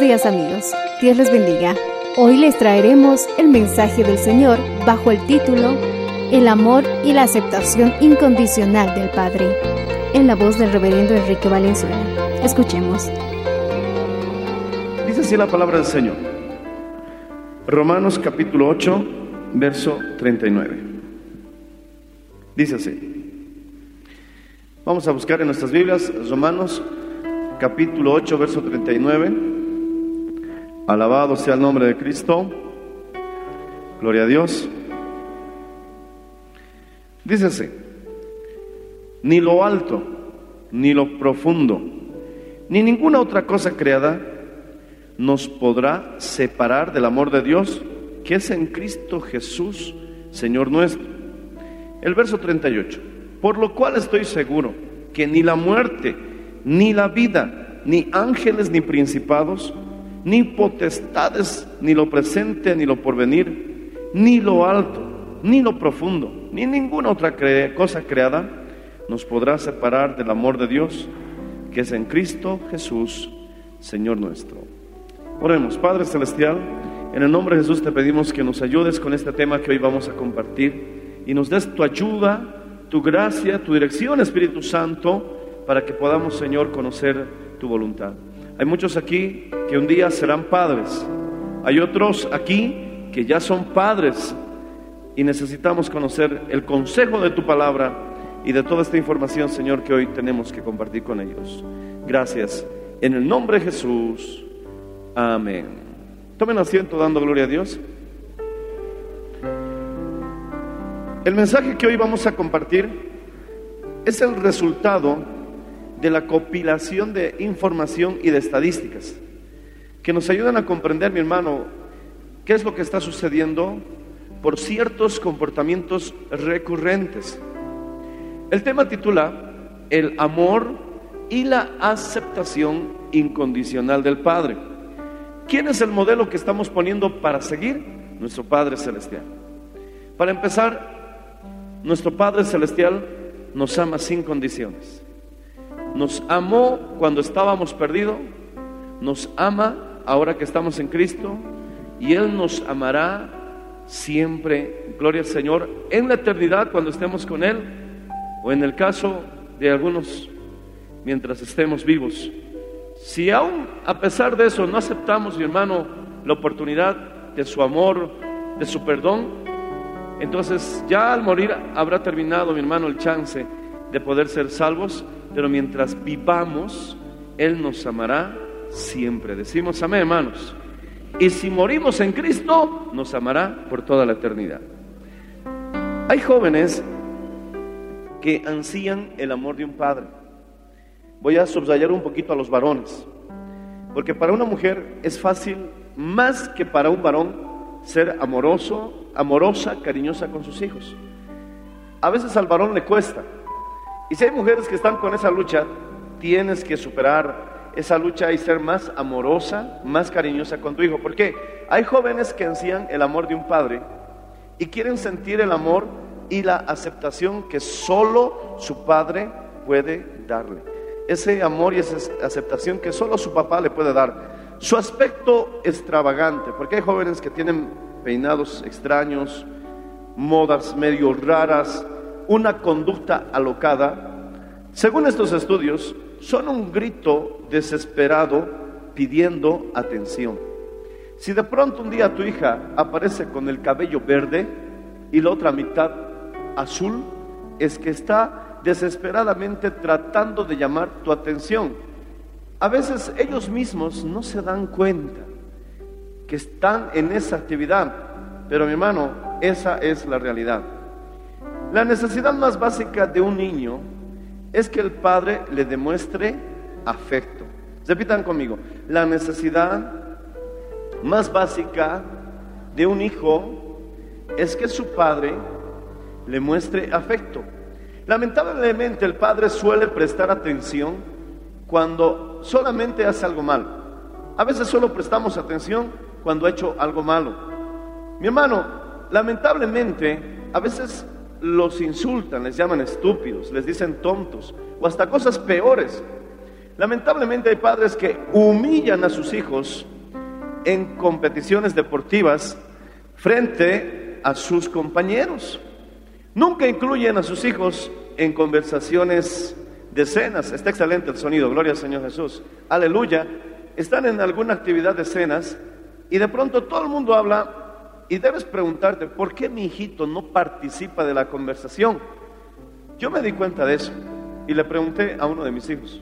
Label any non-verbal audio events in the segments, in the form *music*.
Días amigos, Dios les bendiga. Hoy les traeremos el mensaje del Señor bajo el título El amor y la aceptación incondicional del Padre, en la voz del reverendo Enrique Valenzuela. Escuchemos. Dice así la palabra del Señor. Romanos capítulo 8, verso 39. Dice así. Vamos a buscar en nuestras Biblias Romanos capítulo 8, verso 39. Alabado sea el nombre de Cristo. Gloria a Dios. Dice así. Ni lo alto, ni lo profundo, ni ninguna otra cosa creada nos podrá separar del amor de Dios que es en Cristo Jesús, Señor nuestro. El verso 38. Por lo cual estoy seguro que ni la muerte, ni la vida, ni ángeles, ni principados, ni potestades, ni lo presente, ni lo porvenir, ni lo alto, ni lo profundo, ni ninguna otra cosa creada nos podrá separar del amor de Dios que es en Cristo Jesús, Señor nuestro. Oremos, Padre Celestial, en el nombre de Jesús te pedimos que nos ayudes con este tema que hoy vamos a compartir y nos des tu ayuda, tu gracia, tu dirección, Espíritu Santo, para que podamos, Señor, conocer tu voluntad. Hay muchos aquí que un día serán padres, hay otros aquí que ya son padres y necesitamos conocer el consejo de tu palabra y de toda esta información, Señor, que hoy tenemos que compartir con ellos. Gracias. En el nombre de Jesús. Amén. Tomen asiento dando gloria a Dios. El mensaje que hoy vamos a compartir es el resultado de la compilación de información y de estadísticas que nos ayudan a comprender, mi hermano, qué es lo que está sucediendo por ciertos comportamientos recurrentes. El tema titula El amor y la aceptación incondicional del Padre. ¿Quién es el modelo que estamos poniendo para seguir? Nuestro Padre Celestial. Para empezar, nuestro Padre Celestial nos ama sin condiciones. Nos amó cuando estábamos perdidos, nos ama ahora que estamos en Cristo y Él nos amará siempre, gloria al Señor, en la eternidad cuando estemos con Él o en el caso de algunos mientras estemos vivos. Si aún a pesar de eso no aceptamos, mi hermano, la oportunidad de su amor, de su perdón, entonces ya al morir habrá terminado, mi hermano, el chance de poder ser salvos, pero mientras vivamos, Él nos amará siempre. Decimos amén, hermanos. Y si morimos en Cristo, nos amará por toda la eternidad. Hay jóvenes que ansían el amor de un padre. Voy a subrayar un poquito a los varones, porque para una mujer es fácil, más que para un varón, ser amoroso, amorosa, cariñosa con sus hijos. A veces al varón le cuesta. Y si hay mujeres que están con esa lucha, tienes que superar esa lucha y ser más amorosa, más cariñosa con tu hijo. Porque hay jóvenes que ansían el amor de un padre y quieren sentir el amor y la aceptación que solo su padre puede darle. Ese amor y esa aceptación que solo su papá le puede dar. Su aspecto extravagante, porque hay jóvenes que tienen peinados extraños, modas medio raras, una conducta alocada. Según estos estudios, son un grito desesperado pidiendo atención. Si de pronto un día tu hija aparece con el cabello verde y la otra mitad azul, es que está desesperadamente tratando de llamar tu atención. A veces ellos mismos no se dan cuenta que están en esa actividad, pero mi hermano, esa es la realidad. La necesidad más básica de un niño es que el padre le demuestre afecto. Repitan conmigo, la necesidad más básica de un hijo es que su padre le muestre afecto. Lamentablemente el padre suele prestar atención cuando solamente hace algo malo. A veces solo prestamos atención cuando ha hecho algo malo. Mi hermano, lamentablemente a veces los insultan, les llaman estúpidos, les dicen tontos o hasta cosas peores. Lamentablemente hay padres que humillan a sus hijos en competiciones deportivas frente a sus compañeros. Nunca incluyen a sus hijos en conversaciones de cenas. Está excelente el sonido, gloria al Señor Jesús. Aleluya. Están en alguna actividad de cenas y de pronto todo el mundo habla y debes preguntarte, ¿por qué mi hijito no participa de la conversación? Yo me di cuenta de eso y le pregunté a uno de mis hijos,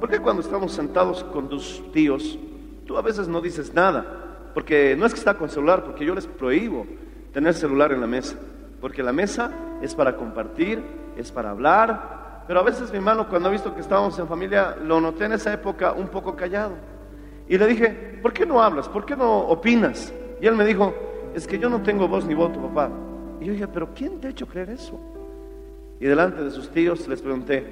¿por qué cuando estamos sentados con tus tíos, tú a veces no dices nada? Porque no es que está con celular, porque yo les prohíbo tener celular en la mesa, porque la mesa es para compartir, es para hablar, pero a veces mi hermano cuando ha visto que estábamos en familia, lo noté en esa época un poco callado. Y le dije, ¿por qué no hablas? ¿Por qué no opinas? Y él me dijo, es que yo no tengo voz ni voto, papá. Y yo dije, pero ¿quién te ha hecho creer eso? Y delante de sus tíos les pregunté,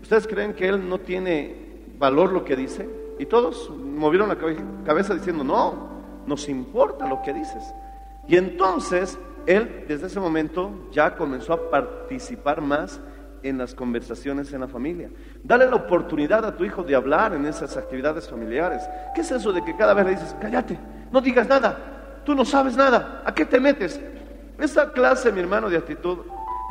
¿ustedes creen que él no tiene valor lo que dice? Y todos movieron la cabeza diciendo, no, nos importa lo que dices. Y entonces él desde ese momento ya comenzó a participar más en las conversaciones en la familia. Dale la oportunidad a tu hijo de hablar en esas actividades familiares. ¿Qué es eso de que cada vez le dices, cállate, no digas nada? Tú no sabes nada. ¿A qué te metes? Esa clase, mi hermano, de actitud,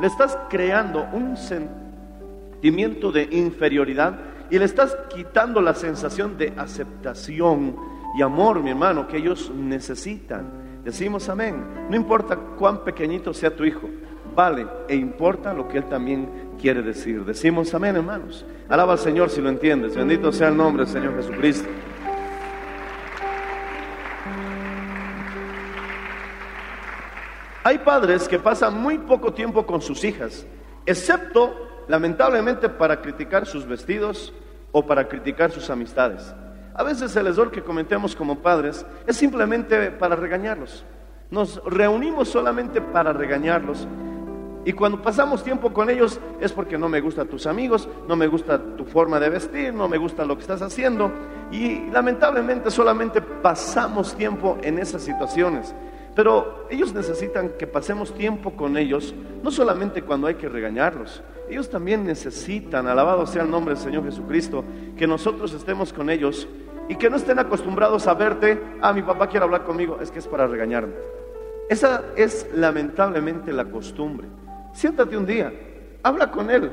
le estás creando un sentimiento de inferioridad y le estás quitando la sensación de aceptación y amor, mi hermano, que ellos necesitan. Decimos amén. No importa cuán pequeñito sea tu hijo, vale e importa lo que él también quiere decir. Decimos amén, hermanos. Alaba al Señor si lo entiendes. Bendito sea el nombre del Señor Jesucristo. Hay padres que pasan muy poco tiempo con sus hijas, excepto, lamentablemente, para criticar sus vestidos o para criticar sus amistades. A veces el error que cometemos como padres es simplemente para regañarlos. Nos reunimos solamente para regañarlos. Y cuando pasamos tiempo con ellos es porque no me gustan tus amigos, no me gusta tu forma de vestir, no me gusta lo que estás haciendo. Y lamentablemente solamente pasamos tiempo en esas situaciones. Pero ellos necesitan que pasemos tiempo con ellos, no solamente cuando hay que regañarlos, ellos también necesitan, alabado sea el nombre del Señor Jesucristo, que nosotros estemos con ellos y que no estén acostumbrados a verte, ah, mi papá quiere hablar conmigo, es que es para regañarme. Esa es lamentablemente la costumbre. Siéntate un día, habla con él,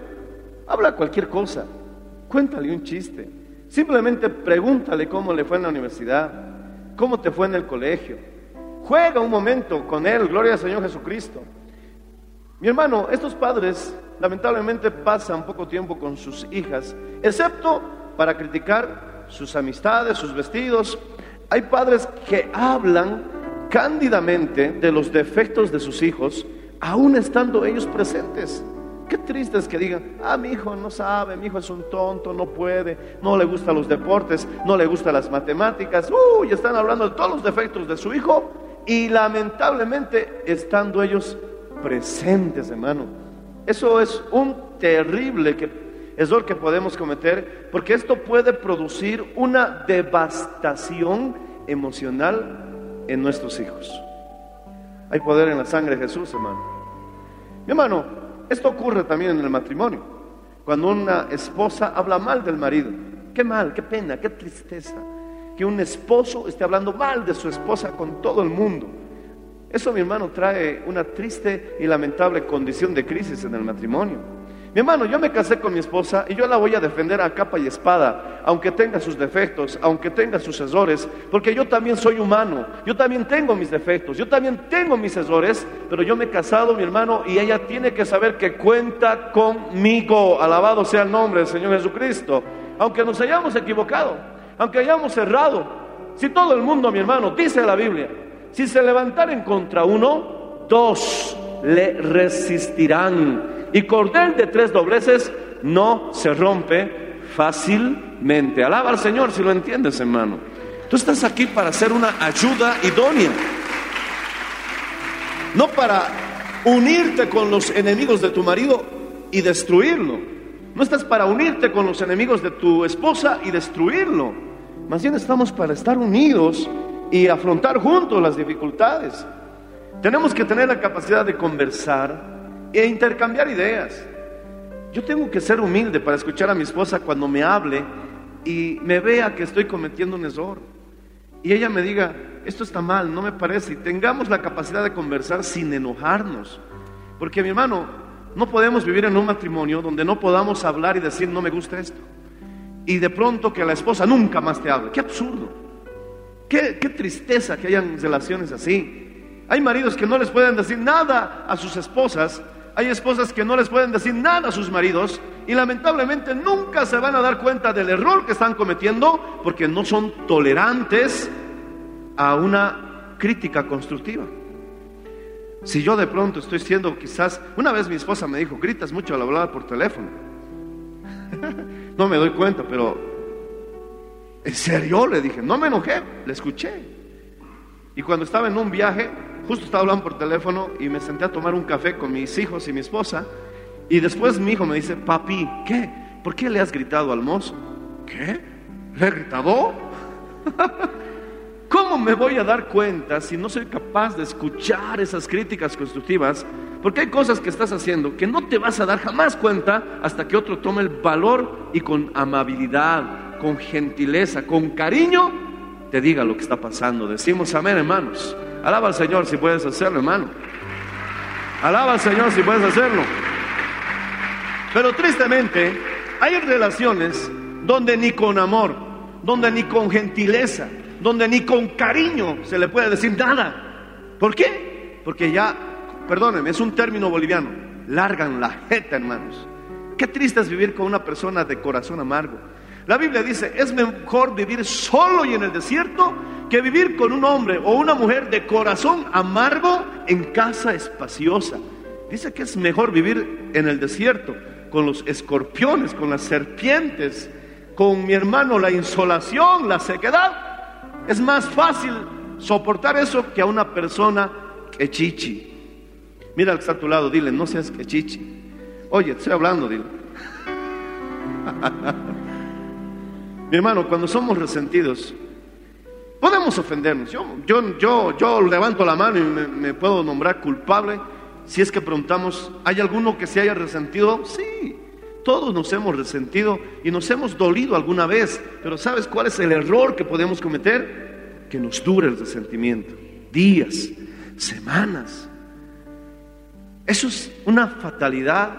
habla cualquier cosa, cuéntale un chiste, simplemente pregúntale cómo le fue en la universidad, cómo te fue en el colegio, Juega un momento con Él, gloria al Señor Jesucristo. Mi hermano, estos padres lamentablemente pasan poco tiempo con sus hijas, excepto para criticar sus amistades, sus vestidos. Hay padres que hablan cándidamente de los defectos de sus hijos, aún estando ellos presentes. Qué triste es que digan, ah, mi hijo no sabe, mi hijo es un tonto, no puede, no le gustan los deportes, no le gustan las matemáticas. Uy, están hablando de todos los defectos de su hijo y lamentablemente estando ellos presentes, hermano. Eso es un terrible error que podemos cometer porque esto puede producir una devastación emocional en nuestros hijos. Hay poder en la sangre de Jesús, hermano. Mi hermano, esto ocurre también en el matrimonio. Cuando una esposa habla mal del marido. Qué mal, qué pena, qué tristeza. Que un esposo esté hablando mal de su esposa con todo el mundo. Eso, mi hermano, trae una triste y lamentable condición de crisis en el matrimonio. Mi hermano, yo me casé con mi esposa y yo la voy a defender a capa y espada, aunque tenga sus defectos, aunque tenga sus errores, porque yo también soy humano, yo también tengo mis defectos, yo también tengo mis errores, pero yo me he casado, mi hermano, y ella tiene que saber que cuenta conmigo. Alabado sea el nombre del Señor Jesucristo. Aunque nos hayamos equivocado, aunque hayamos errado, si todo el mundo, mi hermano, dice la Biblia, si se levantaren contra uno, dos le resistirán. Y cordel de tres dobleces no se rompe fácilmente. Alaba al Señor si lo entiendes, hermano. Tú estás aquí para hacer una ayuda idónea. No para unirte con los enemigos de tu marido y destruirlo. No estás para unirte con los enemigos de tu esposa y destruirlo. Más bien estamos para estar unidos y afrontar juntos las dificultades. Tenemos que tener la capacidad de conversar, e intercambiar ideas. Yo tengo que ser humilde para escuchar a mi esposa cuando me hable y me vea que estoy cometiendo un error. Y ella me diga, esto está mal, no me parece. Y tengamos la capacidad de conversar sin enojarnos. Porque mi hermano, no podemos vivir en un matrimonio donde no podamos hablar y decir, no me gusta esto. Y de pronto que la esposa nunca más te hable. Qué absurdo. Qué, qué tristeza que hayan relaciones así. Hay maridos que no les pueden decir nada a sus esposas hay esposas que no les pueden decir nada a sus maridos y lamentablemente nunca se van a dar cuenta del error que están cometiendo porque no son tolerantes a una crítica constructiva. Si yo de pronto estoy siendo quizás, una vez mi esposa me dijo, gritas mucho al hablar por teléfono. *laughs* no me doy cuenta, pero en serio le dije, no me enojé, le escuché. Y cuando estaba en un viaje, Justo estaba hablando por teléfono y me senté a tomar un café con mis hijos y mi esposa. Y después mi hijo me dice, papi, ¿qué? ¿Por qué le has gritado al mozo? ¿Qué? ¿Le he gritado? *laughs* ¿Cómo me voy a dar cuenta si no soy capaz de escuchar esas críticas constructivas? Porque hay cosas que estás haciendo que no te vas a dar jamás cuenta hasta que otro tome el valor y con amabilidad, con gentileza, con cariño, te diga lo que está pasando. Decimos amén, hermanos. Alaba al Señor si puedes hacerlo, hermano. Alaba al Señor si puedes hacerlo. Pero tristemente, hay relaciones donde ni con amor, donde ni con gentileza, donde ni con cariño se le puede decir nada. ¿Por qué? Porque ya, perdónenme, es un término boliviano, largan la jeta, hermanos. Qué triste es vivir con una persona de corazón amargo. La Biblia dice, es mejor vivir solo y en el desierto que vivir con un hombre o una mujer de corazón amargo en casa espaciosa. Dice que es mejor vivir en el desierto con los escorpiones, con las serpientes, con mi hermano la insolación, la sequedad. Es más fácil soportar eso que a una persona que chichi. Mira al que está a tu lado, dile, no seas que chichi. Oye, estoy hablando, dile. *laughs* Mi hermano, cuando somos resentidos, podemos ofendernos. Yo, yo, yo, yo levanto la mano y me, puedo nombrar culpable si es que preguntamos, ¿hay alguno que se haya resentido? Sí, todos nos hemos resentido y nos hemos dolido alguna vez, pero ¿sabes cuál es el error que podemos cometer? Que nos dure el resentimiento, días, semanas. Eso es una fatalidad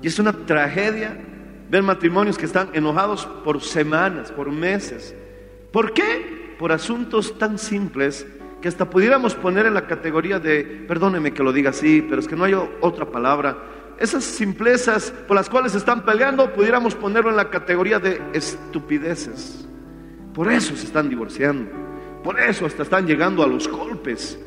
y es una tragedia ver matrimonios que están enojados por semanas, por meses. ¿Por qué? Por asuntos tan simples que hasta pudiéramos poner en la categoría de, perdóneme que lo diga así, pero es que no hay otra palabra. Esas simplezas por las cuales están peleando, pudiéramos ponerlo en la categoría de estupideces. Por eso se están divorciando. Por eso hasta están llegando a los golpes.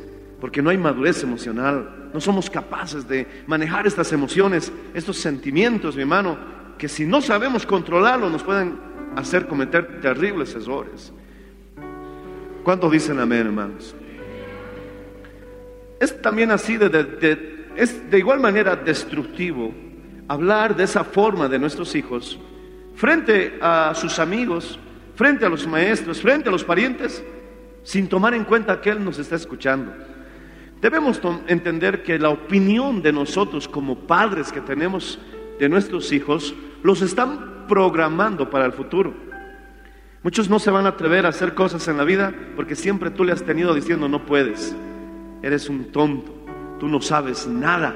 Porque no hay madurez emocional. No somos capaces de manejar estas emociones, estos sentimientos, mi hermano, que si no sabemos controlarlo nos pueden hacer cometer terribles errores. ¿Cuántos dicen amén, hermanos? Es también así, de, es de igual manera destructivo hablar de esa forma de nuestros hijos frente a sus amigos, frente a los maestros, frente a los parientes, sin tomar en cuenta que Él nos está escuchando. Debemos entender que la opinión de nosotros como padres que tenemos de nuestros hijos los están programando para el futuro. Muchos no se van a atrever a hacer cosas en la vida porque siempre tú le has tenido diciendo no puedes, eres un tonto, tú no sabes nada,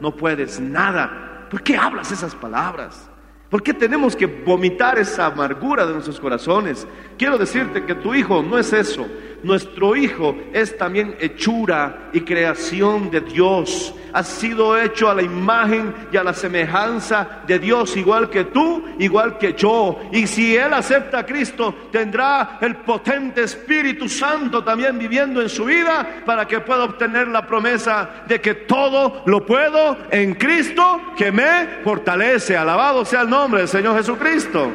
no puedes nada. ¿Por qué hablas esas palabras? ¿Por qué tenemos que vomitar esa amargura de nuestros corazones? Quiero decirte que tu hijo no es eso. Nuestro hijo es también hechura y creación de Dios. Ha sido hecho a la imagen y a la semejanza de Dios, igual que tú, igual que yo. Y si él acepta a Cristo, tendrá el potente Espíritu Santo también viviendo en su vida para que pueda obtener la promesa de que todo lo puedo en Cristo que me fortalece. Alabado sea el nombre del Señor Jesucristo.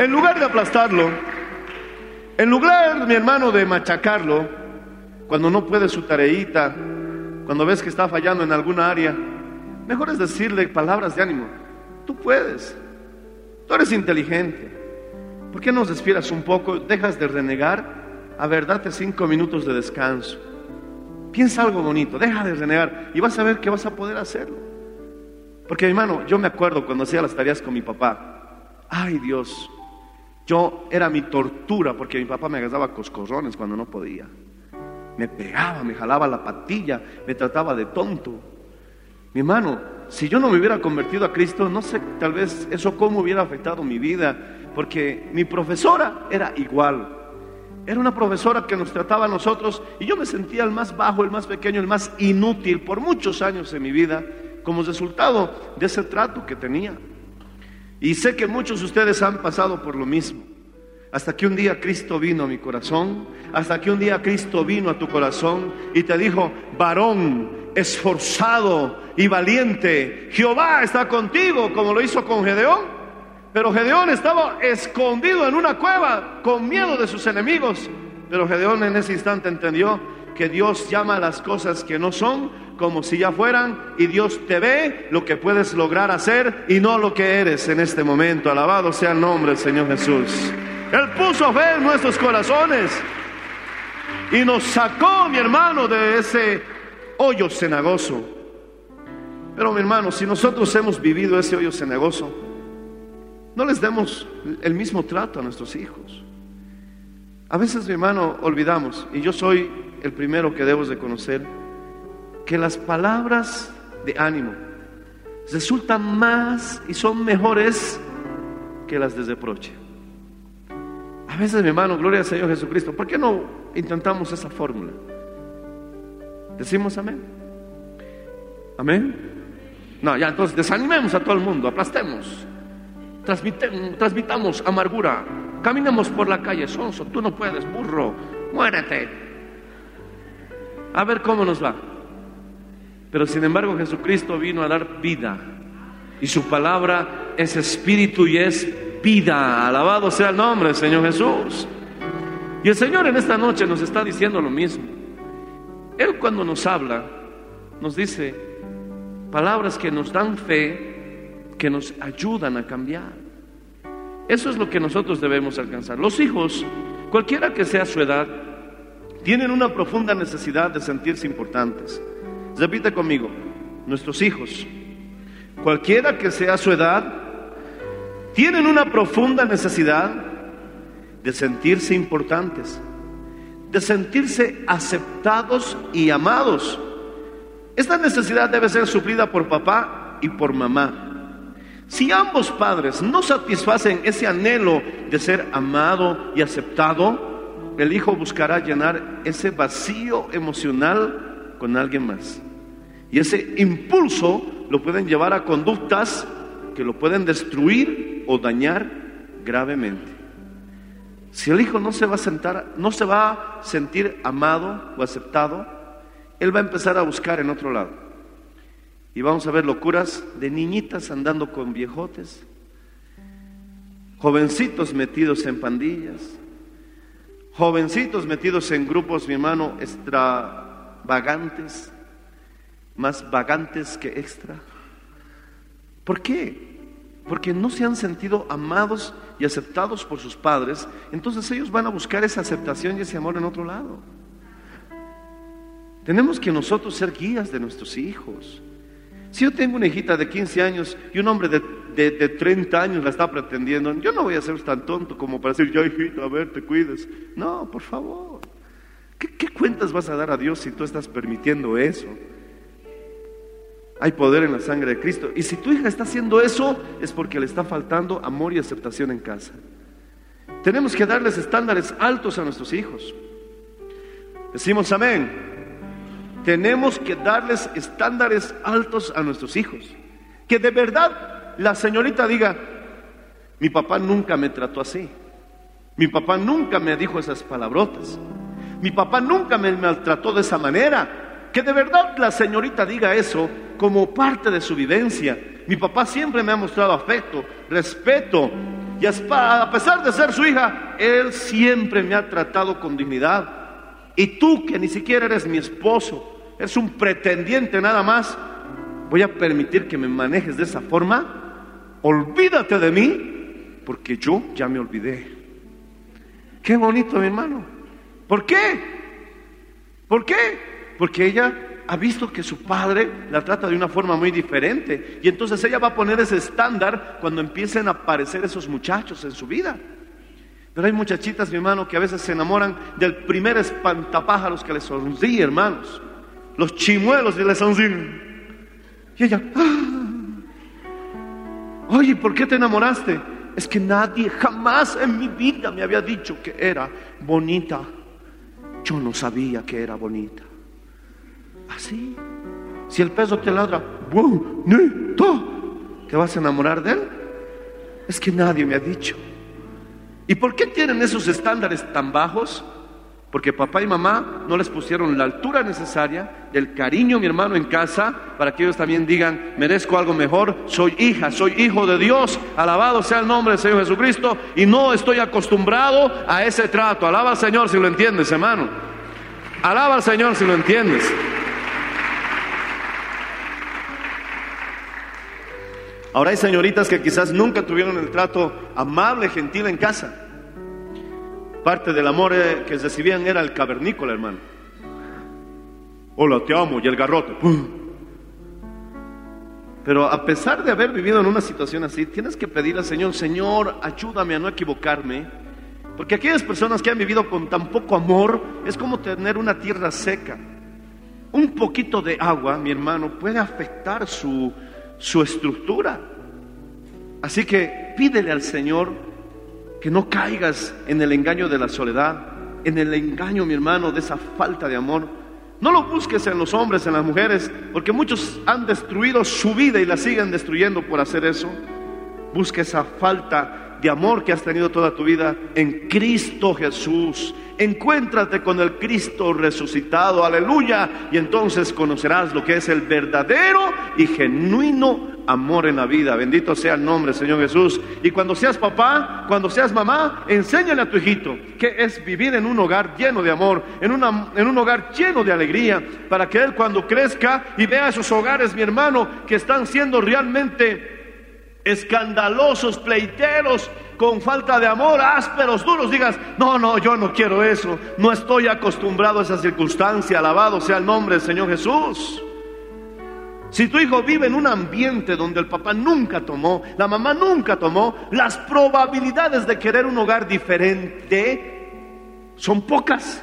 En lugar de aplastarlo, en lugar, mi hermano, de machacarlo, cuando no puede su tareita, cuando ves que está fallando en alguna área, mejor es decirle palabras de ánimo. Tú puedes, tú eres inteligente. ¿Por qué nos despieras un poco? Dejas de renegar. A ver, date cinco minutos de descanso. Piensa algo bonito, deja de renegar y vas a ver que vas a poder hacerlo. Porque hermano, yo me acuerdo cuando hacía las tareas con mi papá. Ay Dios, yo era mi tortura porque mi papá me agarraba coscorrones cuando no podía. Me pegaba, me jalaba la patilla, me trataba de tonto. Mi hermano, si yo no me hubiera convertido a Cristo, no sé tal vez eso cómo hubiera afectado mi vida, porque mi profesora era igual. Era una profesora que nos trataba a nosotros y yo me sentía el más bajo, el más pequeño, el más inútil por muchos años en mi vida como resultado de ese trato que tenía. Y sé que muchos de ustedes han pasado por lo mismo. Hasta que un día Cristo vino a mi corazón, hasta que un día Cristo vino a tu corazón y te dijo, varón esforzado y valiente, Jehová está contigo, como lo hizo con Gedeón. Pero Gedeón estaba escondido en una cueva con miedo de sus enemigos. Pero Gedeón en ese instante entendió que Dios llama a las cosas que no son como si ya fueran y Dios te ve lo que puedes lograr hacer y no lo que eres en este momento. Alabado sea el nombre del Señor Jesús. Él puso fe en nuestros corazones y nos sacó, mi hermano, de ese hoyo cenagoso. Pero mi hermano, si nosotros hemos vivido ese hoyo cenagoso, no les demos el mismo trato a nuestros hijos. A veces, mi hermano, olvidamos, y yo soy el primero que debes de conocer, que las palabras de ánimo resultan más y son mejores que las de reproche. A veces, mi hermano, gloria al Señor Jesucristo, ¿por qué no intentamos esa fórmula? Decimos amén. Amén. No, ya entonces desanimemos a todo el mundo, aplastemos, transmitamos amargura, caminemos por la calle, sonso, tú no puedes, burro, muérete. A ver cómo nos va. Pero sin embargo Jesucristo vino a dar vida y su palabra es espíritu y es vida. Alabado sea el nombre del Señor Jesús. Y el Señor en esta noche nos está diciendo lo mismo. Él cuando nos habla nos dice palabras que nos dan fe, que nos ayudan a cambiar. Eso es lo que nosotros debemos alcanzar. Los hijos, cualquiera que sea su edad, tienen una profunda necesidad de sentirse importantes. Repite conmigo, nuestros hijos, cualquiera que sea su edad, tienen una profunda necesidad de sentirse importantes, de sentirse aceptados y amados. Esta necesidad debe ser suplida por papá y por mamá. Si ambos padres no satisfacen ese anhelo de ser amado y aceptado, el hijo buscará llenar ese vacío emocional con alguien más. Y ese impulso lo pueden llevar a conductas que lo pueden destruir o dañar gravemente. Si el hijo no se va a sentar, no se va a sentir amado o aceptado, él va a empezar a buscar en otro lado. Y vamos a ver locuras de niñitas andando con viejotes, jovencitos metidos en pandillas, jovencitos metidos en grupos, mi hermano, extravagantes, más vagantes que extra. ¿Por qué? porque no se han sentido amados y aceptados por sus padres, entonces ellos van a buscar esa aceptación y ese amor en otro lado. Tenemos que nosotros ser guías de nuestros hijos. Si yo tengo una hijita de 15 años y un hombre de, de, de 30 años la está pretendiendo, yo no voy a ser tan tonto como para decir, ya hijita, a ver, te cuides. No, por favor. ¿Qué, cuentas vas a dar a Dios si tú estás permitiendo eso? Hay poder en la sangre de Cristo. Y si tu hija está haciendo eso, es porque le está faltando amor y aceptación en casa. Tenemos que darles estándares altos a nuestros hijos. Decimos amén. Tenemos que darles estándares altos a nuestros hijos. Que de verdad la señorita diga, mi papá nunca me trató así. Mi papá nunca me dijo esas palabrotas. Mi papá nunca me maltrató de esa manera. Que de verdad la señorita diga eso como parte de su vivencia. Mi papá siempre me ha mostrado afecto, respeto. Y a pesar de ser su hija, él siempre me ha tratado con dignidad. Y tú que ni siquiera eres mi esposo, eres un pretendiente nada más, voy a permitir que me manejes de esa forma. Olvídate de mí, porque yo ya me olvidé. Qué bonito, mi hermano. ¿Por qué? ¿Por qué? Porque ella ha visto que su padre la trata de una forma muy diferente. Y entonces ella va a poner ese estándar cuando empiecen a aparecer esos muchachos en su vida. Pero hay muchachitas, mi hermano, que a veces se enamoran del primer espantapájaros que les sonríe, hermanos. Los chimuelos y les sonríen. Y ella, ¡ah! oye, ¿por qué te enamoraste? Es que nadie jamás en mi vida me había dicho que era bonita. Yo no sabía que era bonita. Así. Si el peso te ladra, ¿te vas a enamorar de él? Es que nadie me ha dicho. ¿Y por qué tienen esos estándares tan bajos? Porque papá y mamá no les pusieron la altura necesaria, el cariño, mi hermano, en casa, para que ellos también digan, merezco algo mejor, soy hija, soy hijo de Dios, alabado sea el nombre del Señor Jesucristo, y no estoy acostumbrado a ese trato. Alaba al Señor si lo entiendes, hermano. Alaba al Señor si lo entiendes. Ahora hay señoritas que quizás nunca tuvieron el trato amable, gentil en casa. Parte del amor eh, que recibían era el cavernícola, hermano. Hola, te amo, y el garrote. Pero a pesar de haber vivido en una situación así, tienes que pedir al Señor, Señor, ayúdame a no equivocarme. Porque aquellas personas que han vivido con tan poco amor es como tener una tierra seca. Un poquito de agua, mi hermano, puede afectar su, su estructura. Así que pídele al Señor que no caigas en el engaño de la soledad, en el engaño, mi hermano, de esa falta de amor. No lo busques en los hombres, en las mujeres, porque muchos han destruido su vida y la siguen destruyendo por hacer eso. Busca esa falta de amor que has tenido toda tu vida en Cristo Jesús. Encuéntrate con el Cristo resucitado, aleluya, y entonces conocerás lo que es el verdadero y genuino amor en la vida. Bendito sea el nombre, Señor Jesús. Y cuando seas papá, cuando seas mamá, enséñale a tu hijito que es vivir en un hogar lleno de amor, en, una, en un hogar lleno de alegría, para que él cuando crezca y vea esos hogares, mi hermano, que están siendo realmente escandalosos, pleiteros, con falta de amor, ásperos, duros, digas, no, no, yo no quiero eso, no estoy acostumbrado a esa circunstancia, alabado sea el nombre del Señor Jesús. Si tu hijo vive en un ambiente donde el papá nunca tomó, la mamá nunca tomó, las probabilidades de querer un hogar diferente son pocas.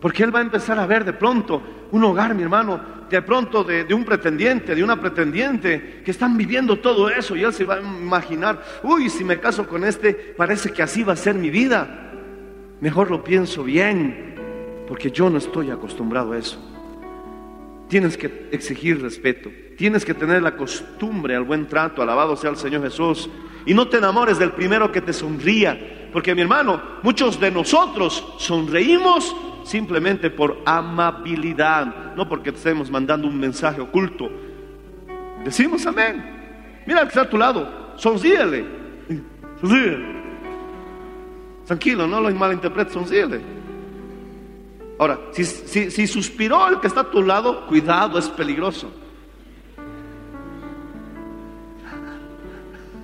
Porque él va a empezar a ver de pronto un hogar, mi hermano, de pronto de, un pretendiente, de una pretendiente, que están viviendo todo eso y él se va a imaginar, uy, si me caso con este, parece que así va a ser mi vida. Mejor lo pienso bien, porque yo no estoy acostumbrado a eso. Tienes que exigir respeto, tienes que tener la costumbre al buen trato, alabado sea el Señor Jesús. Y no te enamores del primero que te sonría, porque mi hermano, muchos de nosotros sonreímos simplemente por amabilidad, no porque te estemos mandando un mensaje oculto. Decimos amén. Mira al que está a tu lado, sonríele. Sonríele. Tranquilo, no lo malinterpretes, sonríele. Ahora, si, si suspiró el que está a tu lado, cuidado, es peligroso.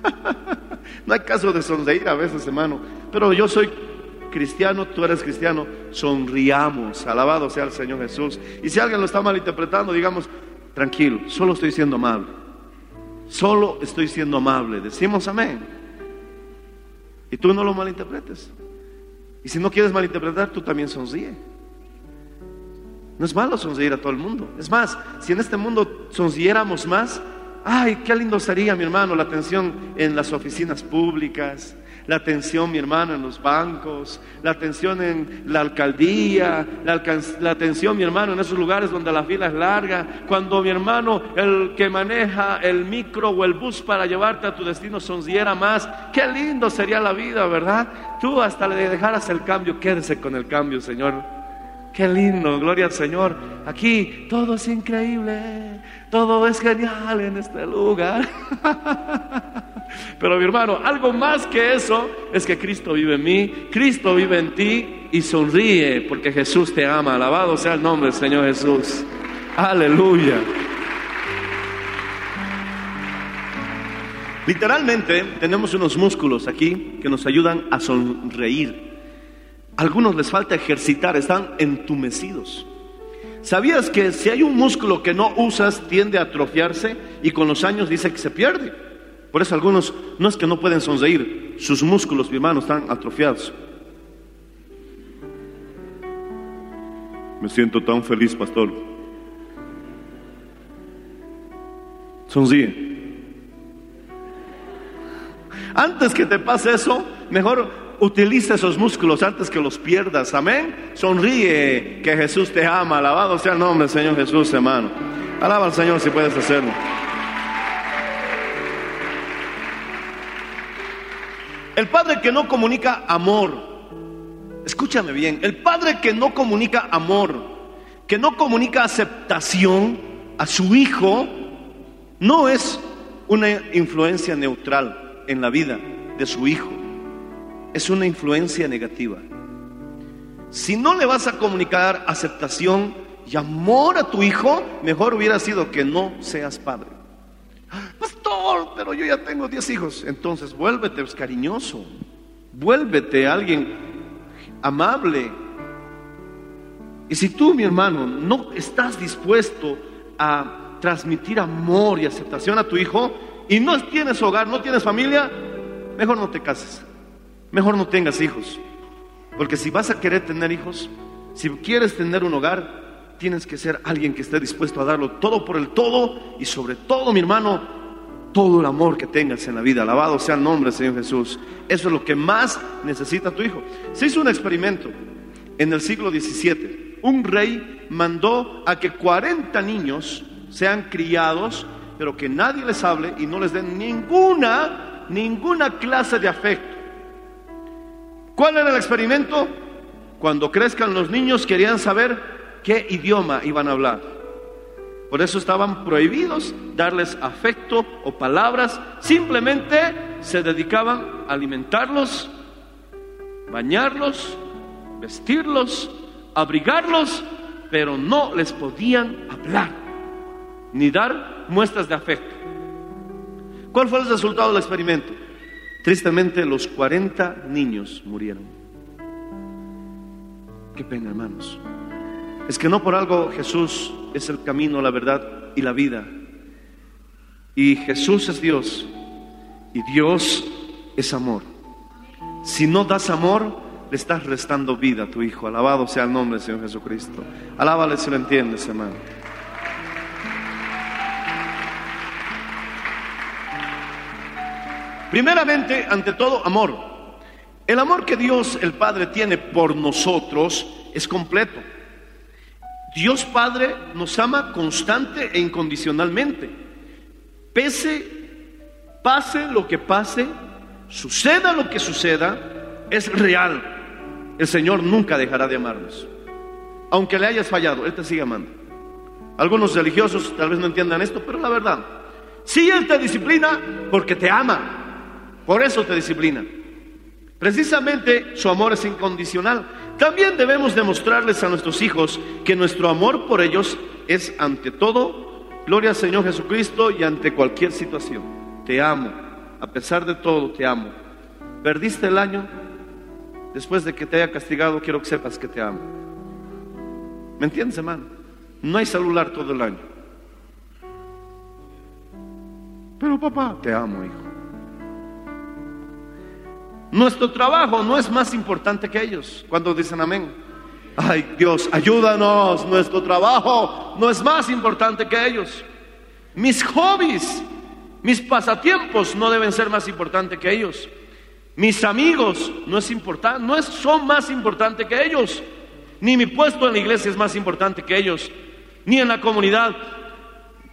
*laughs* No hay caso de sonreír a veces, hermano. Pero yo soy cristiano, tú eres cristiano, sonriamos. Alabado sea el Señor Jesús. Y si alguien lo está malinterpretando, digamos, tranquilo, solo estoy siendo amable. Solo estoy siendo amable. Decimos amén. Y tú no lo malinterpretes. Y si no quieres malinterpretar, tú también sonríe. No es malo sonreír a todo el mundo. Es más, si en este mundo sonriéramos más, ay, qué lindo sería, mi hermano, la atención en las oficinas públicas, la atención, mi hermano, en los bancos, la atención en la alcaldía, la, atención, mi hermano, en esos lugares donde la fila es larga. Cuando mi hermano, el que maneja el micro o el bus para llevarte a tu destino, sonriera más, qué lindo sería la vida, ¿verdad? Tú hasta le dejaras el cambio, quédese con el cambio, Señor. Qué lindo, gloria al Señor. Aquí todo es increíble, todo es genial en este lugar. *laughs* Pero mi hermano, algo más que eso es que Cristo vive en mí, Cristo vive en ti y sonríe porque Jesús te ama. Alabado sea el nombre del Señor Jesús. Aleluya. Literalmente tenemos unos músculos aquí que nos ayudan a sonreír. Algunos les falta ejercitar, están entumecidos. ¿Sabías que si hay un músculo que no usas tiende a atrofiarse y con los años dice que se pierde? Por eso algunos no es que no pueden sonreír, sus músculos, mi hermano, están atrofiados. Me siento tan feliz, pastor. Sonríe. Antes que te pase eso, mejor utiliza esos músculos antes que los pierdas. Amén. Sonríe que Jesús te ama. Alabado sea el nombre del Señor Jesús, hermano. Alaba al Señor si puedes hacerlo. El padre que no comunica amor, escúchame bien, el padre que no comunica amor, que no comunica aceptación a su hijo, no es una influencia neutral en la vida de su hijo, es una influencia negativa. Si no le vas a comunicar aceptación y amor a tu hijo, mejor hubiera sido que no seas padre. Pero yo ya tengo 10 hijos. Entonces vuélvete cariñoso, vuélvete alguien amable. Y si tú, mi hermano, no estás dispuesto a transmitir amor y aceptación a tu hijo y no tienes hogar, no tienes familia, mejor no te cases, mejor no tengas hijos. Porque si vas a querer tener hijos, si quieres tener un hogar, tienes que ser alguien que esté dispuesto a darlo todo por el todo y sobre todo, mi hermano, todo el amor que tengas en la vida. Alabado sea el nombre Señor Jesús. Eso es lo que más necesita tu hijo. Se hizo un experimento en el siglo XVII. Un rey mandó a que 40 niños sean criados, pero que nadie les hable y no les den ninguna, ninguna clase de afecto. ¿Cuál era el experimento? Cuando crezcan los niños querían saber qué idioma iban a hablar. Por eso estaban prohibidos darles afecto o palabras. Simplemente se dedicaban a alimentarlos, bañarlos, vestirlos, abrigarlos, pero no les podían hablar ni dar muestras de afecto. ¿Cuál fue el resultado del experimento? Tristemente los 40 niños murieron. Qué pena, hermanos. Es que no por algo Jesús es el camino, la verdad y la vida. Y Jesús es Dios. Y Dios es amor. Si no das amor, le estás restando vida a tu hijo. Alabado sea el nombre del Señor Jesucristo. Alábale si lo entiendes, hermano. Primeramente, ante todo, amor. El amor que Dios el Padre tiene por nosotros es completo. Dios Padre nos ama constante e incondicionalmente. Pese, pase lo que pase, suceda lo que suceda, es real. El Señor nunca dejará de amarnos. Aunque le hayas fallado, Él te sigue amando. Algunos religiosos tal vez no entiendan esto, pero la verdad, si Él te disciplina porque te ama, por eso te disciplina. Precisamente su amor es incondicional. También debemos demostrarles a nuestros hijos que nuestro amor por ellos es ante todo, gloria al Señor Jesucristo y ante cualquier situación. Te amo, a pesar de todo te amo. Perdiste el año, después de que te haya castigado, quiero que sepas que te amo. ¿Me entiendes, hermano? No hay celular todo el año. Pero papá, te amo, hijo. Nuestro trabajo no es más importante que ellos cuando dicen amén. Ay, Dios, ayúdanos. Nuestro trabajo no es más importante que ellos. Mis hobbies, mis pasatiempos no deben ser más importantes que ellos. Mis amigos no es importante, no es, son más importantes que ellos. Ni mi puesto en la iglesia es más importante que ellos. Ni en la comunidad.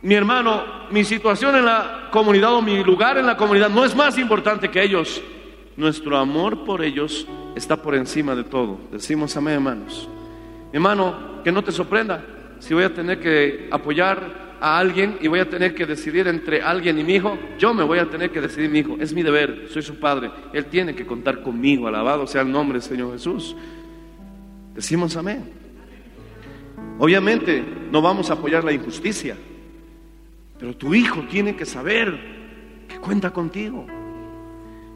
Mi hermano, mi situación en la comunidad o mi lugar en la comunidad no es más importante que ellos. Nuestro amor por ellos está por encima de todo. Decimos amén, hermanos. Hermano, que no te sorprenda si voy a tener que apoyar a alguien y voy a tener que decidir entre alguien y mi hijo, yo me voy a tener que decidir mi hijo. Es mi deber, soy su padre. Él tiene que contar conmigo. Alabado sea el nombre del Señor Jesús. Decimos amén. Obviamente no vamos a apoyar la injusticia, pero tu hijo tiene que saber que cuenta contigo.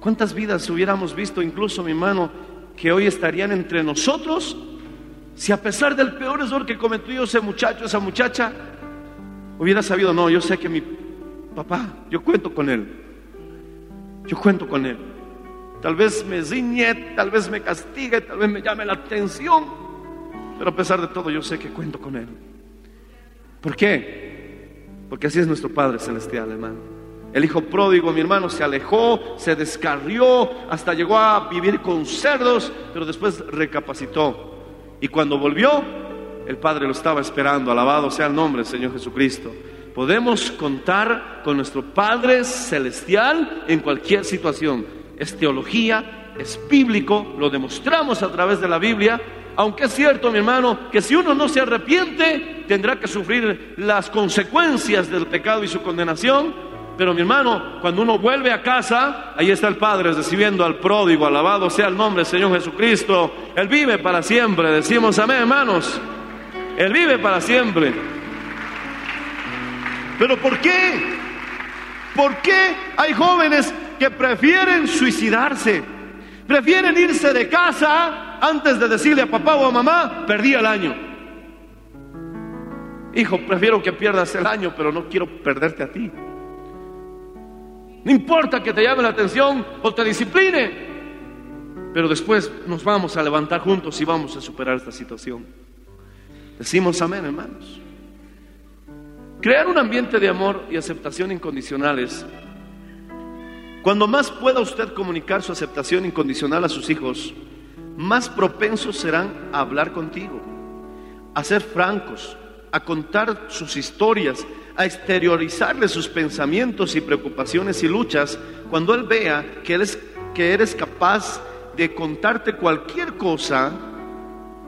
¿Cuántas vidas hubiéramos visto, incluso mi hermano, que hoy estarían entre nosotros si a pesar del peor error que cometió ese muchacho, esa muchacha, hubiera sabido, no, yo sé que mi papá, yo cuento con él, yo cuento con él. Tal vez me ciñe, tal vez me castigue, tal vez me llame la atención, pero a pesar de todo yo sé que cuento con él. ¿Por qué? Porque así es nuestro Padre Celestial, hermano. El hijo pródigo, mi hermano, se alejó, se descarrió, hasta llegó a vivir con cerdos, pero después recapacitó. Y cuando volvió, el Padre lo estaba esperando. Alabado sea el nombre del Señor Jesucristo. Podemos contar con nuestro Padre Celestial en cualquier situación. Es teología, es bíblico, lo demostramos a través de la Biblia. Aunque es cierto, mi hermano, que si uno no se arrepiente, tendrá que sufrir las consecuencias del pecado y su condenación. Pero mi hermano, cuando uno vuelve a casa, ahí está el Padre recibiendo al pródigo, alabado sea el nombre del Señor Jesucristo. Él vive para siempre, decimos amén, hermanos. Él vive para siempre. Pero ¿por qué? ¿Por qué hay jóvenes que prefieren suicidarse? Prefieren irse de casa antes de decirle a papá o a mamá, perdí el año. Hijo, prefiero que pierdas el año, pero no quiero perderte a ti. No importa que te llame la atención o te discipline, pero después nos vamos a levantar juntos y vamos a superar esta situación. Decimos amén, hermanos. Crear un ambiente de amor y aceptación incondicionales. Cuando más pueda usted comunicar su aceptación incondicional a sus hijos, más propensos serán a hablar contigo, a ser francos, a contar sus historias, a exteriorizarle sus pensamientos y preocupaciones y luchas, cuando Él vea que, eres, que eres capaz de contarte cualquier cosa,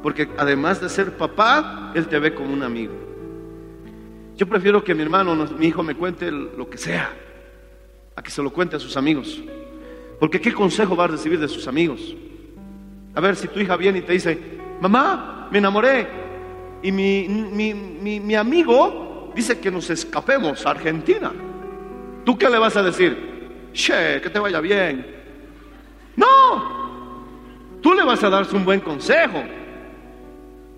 porque además de ser papá, Él te ve como un amigo. Yo prefiero que mi hermano, mi hijo me cuente lo que sea, a que se lo cuente a sus amigos. Porque ¿qué consejo va a recibir de sus amigos? A ver, si tu hija viene y te dice, mamá, me enamoré, y mi, mi, mi, mi amigo dice que nos escapemos a Argentina. ¿Tú qué le vas a decir? Che, que te vaya bien. No, tú le vas a dar un buen consejo.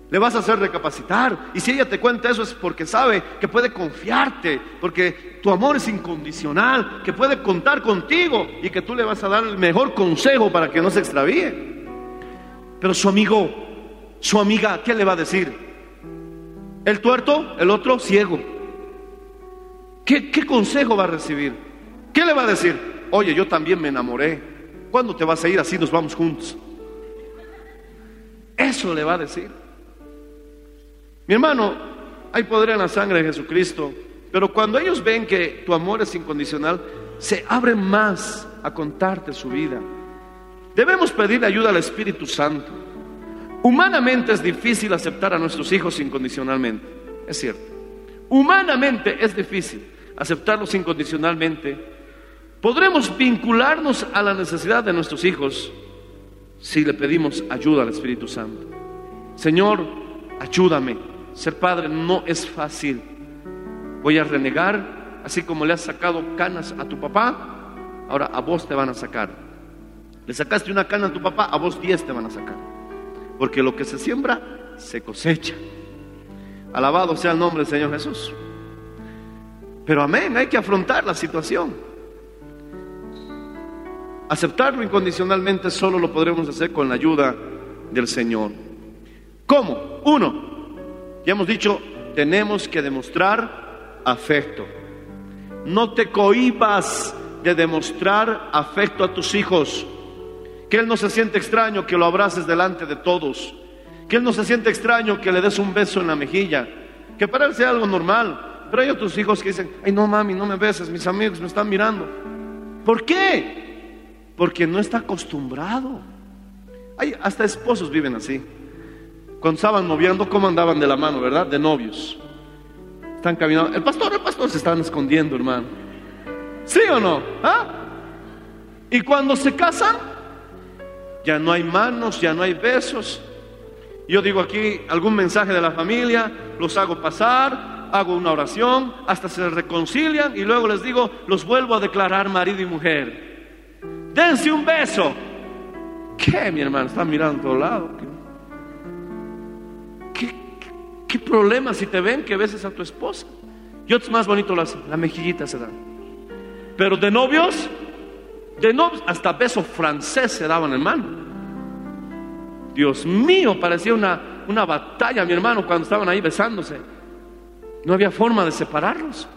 Le vas a hacer recapacitar. Y si ella te cuenta eso es porque sabe que puede confiarte, porque tu amor es incondicional, que puede contar contigo y que tú le vas a dar el mejor consejo para que no se extravíe. Pero su amigo, su amiga, ¿qué le va a decir? El tuerto, el otro ciego. ¿Qué, ¿Qué, consejo va a recibir? ¿Qué le va a decir? Oye, yo también me enamoré. ¿Cuándo te vas a ir? Así nos vamos juntos. Eso le va a decir. Mi hermano, hay poder en la sangre de Jesucristo, pero cuando ellos ven que tu amor es incondicional, se abren más a contarte su vida. Debemos pedir ayuda al Espíritu Santo. Humanamente es difícil aceptar a nuestros hijos incondicionalmente, es cierto. Humanamente es difícil aceptarlos incondicionalmente. Podremos vincularnos a la necesidad de nuestros hijos si le pedimos ayuda al Espíritu Santo. Señor, ayúdame. Ser padre no es fácil. Voy a renegar, así como le has sacado canas a tu papá, Ahora a vos te van a sacar. Le sacaste una cana a tu papá, a vos diez te van a sacar. Porque lo que se siembra, se cosecha. Alabado sea el nombre del Señor Jesús. Pero amén, hay que afrontar la situación. Aceptarlo incondicionalmente solo lo podremos hacer con la ayuda del Señor. ¿Cómo? Uno, ya hemos dicho, tenemos que demostrar afecto. No te cohibas de demostrar afecto a tus hijos. Que Él no se siente extraño que lo abraces delante de todos. Que Él no se siente extraño que le des un beso en la mejilla. Que para Él sea algo normal. Pero hay otros hijos que dicen, ay no mami, no me beses, mis amigos me están mirando. ¿Por qué? Porque no está acostumbrado. Hay, hasta esposos viven así. Cuando estaban noviando, ¿cómo andaban de la mano, verdad? De novios. Están caminando. El pastor, el pastor se están escondiendo, hermano. ¿Sí o no? ¿Ah? Y cuando se casan, ya no hay manos, ya no hay besos. Yo digo aquí algún mensaje de la familia, los hago pasar, hago una oración, hasta se reconcilian y luego les digo, los vuelvo a declarar marido y mujer. Dense un beso. ¿Qué, mi hermano? Están mirando a todos lados. ¿Qué, qué, problema si te ven que beses a tu esposa? Y otros más bonito la mejillita se dan. Pero de novios, de novios, hasta beso francés se daban, hermano. Dios mío, parecía una, una batalla, mi hermano, cuando estaban ahí besándose. No había forma de separarlos.